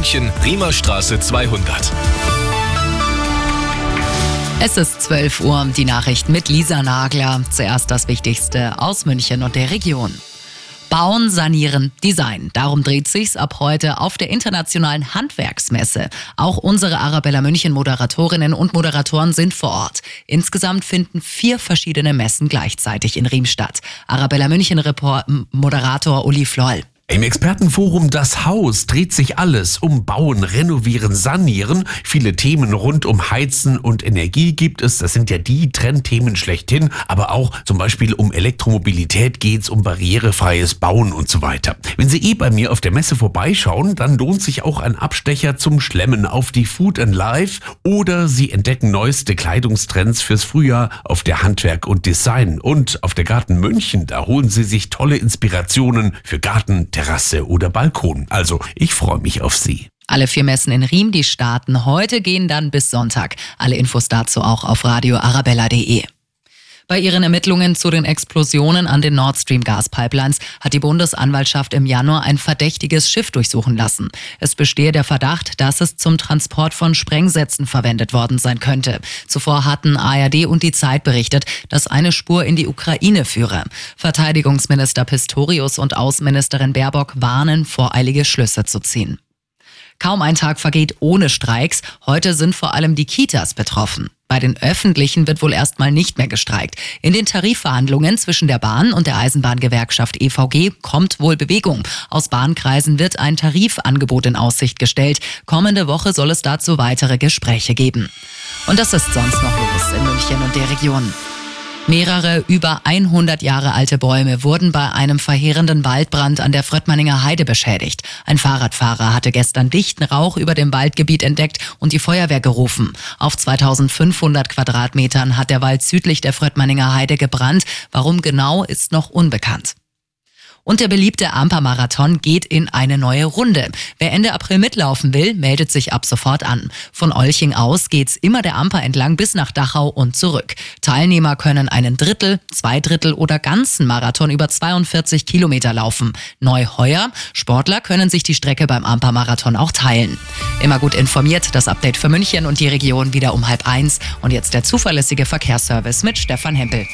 München, Riemerstraße 200. Es ist 12 Uhr, die Nachricht mit Lisa Nagler. Zuerst das Wichtigste aus München und der Region. Bauen, Sanieren, Design. Darum dreht sich's ab heute auf der internationalen Handwerksmesse. Auch unsere Arabella München Moderatorinnen und Moderatoren sind vor Ort. Insgesamt finden vier verschiedene Messen gleichzeitig in Riem statt. Arabella München Report Moderator Uli Floll. Im Expertenforum Das Haus dreht sich alles um Bauen, Renovieren, Sanieren. Viele Themen rund um Heizen und Energie gibt es. Das sind ja die Trendthemen schlechthin. Aber auch zum Beispiel um Elektromobilität geht's, um barrierefreies Bauen und so weiter. Wenn Sie eh bei mir auf der Messe vorbeischauen, dann lohnt sich auch ein Abstecher zum Schlemmen auf die Food and Life oder Sie entdecken neueste Kleidungstrends fürs Frühjahr auf der Handwerk und Design. Und auf der Garten München, da holen Sie sich tolle Inspirationen für Garten, Terrasse oder Balkon. Also, ich freue mich auf Sie. Alle vier Messen in Riem, die starten heute, gehen dann bis Sonntag. Alle Infos dazu auch auf radioarabella.de. Bei ihren Ermittlungen zu den Explosionen an den Nord Stream Gaspipelines hat die Bundesanwaltschaft im Januar ein verdächtiges Schiff durchsuchen lassen. Es bestehe der Verdacht, dass es zum Transport von Sprengsätzen verwendet worden sein könnte. Zuvor hatten ARD und die Zeit berichtet, dass eine Spur in die Ukraine führe. Verteidigungsminister Pistorius und Außenministerin Baerbock warnen, voreilige Schlüsse zu ziehen. Kaum ein Tag vergeht ohne Streiks. Heute sind vor allem die Kitas betroffen. Bei den öffentlichen wird wohl erstmal nicht mehr gestreikt. In den Tarifverhandlungen zwischen der Bahn und der Eisenbahngewerkschaft EVG kommt wohl Bewegung. Aus Bahnkreisen wird ein Tarifangebot in Aussicht gestellt. Kommende Woche soll es dazu weitere Gespräche geben. Und das ist sonst noch los in München und der Region. Mehrere über 100 Jahre alte Bäume wurden bei einem verheerenden Waldbrand an der Fröttmanninger Heide beschädigt. Ein Fahrradfahrer hatte gestern dichten Rauch über dem Waldgebiet entdeckt und die Feuerwehr gerufen. Auf 2500 Quadratmetern hat der Wald südlich der Fröttmanninger Heide gebrannt. Warum genau ist noch unbekannt. Und der beliebte Amper-Marathon geht in eine neue Runde. Wer Ende April mitlaufen will, meldet sich ab sofort an. Von Olching aus geht's immer der Amper entlang bis nach Dachau und zurück. Teilnehmer können einen Drittel, zwei Drittel oder ganzen Marathon über 42 Kilometer laufen. Neu heuer, Sportler können sich die Strecke beim Amper-Marathon auch teilen. Immer gut informiert, das Update für München und die Region wieder um halb eins. Und jetzt der zuverlässige Verkehrsservice mit Stefan Hempel.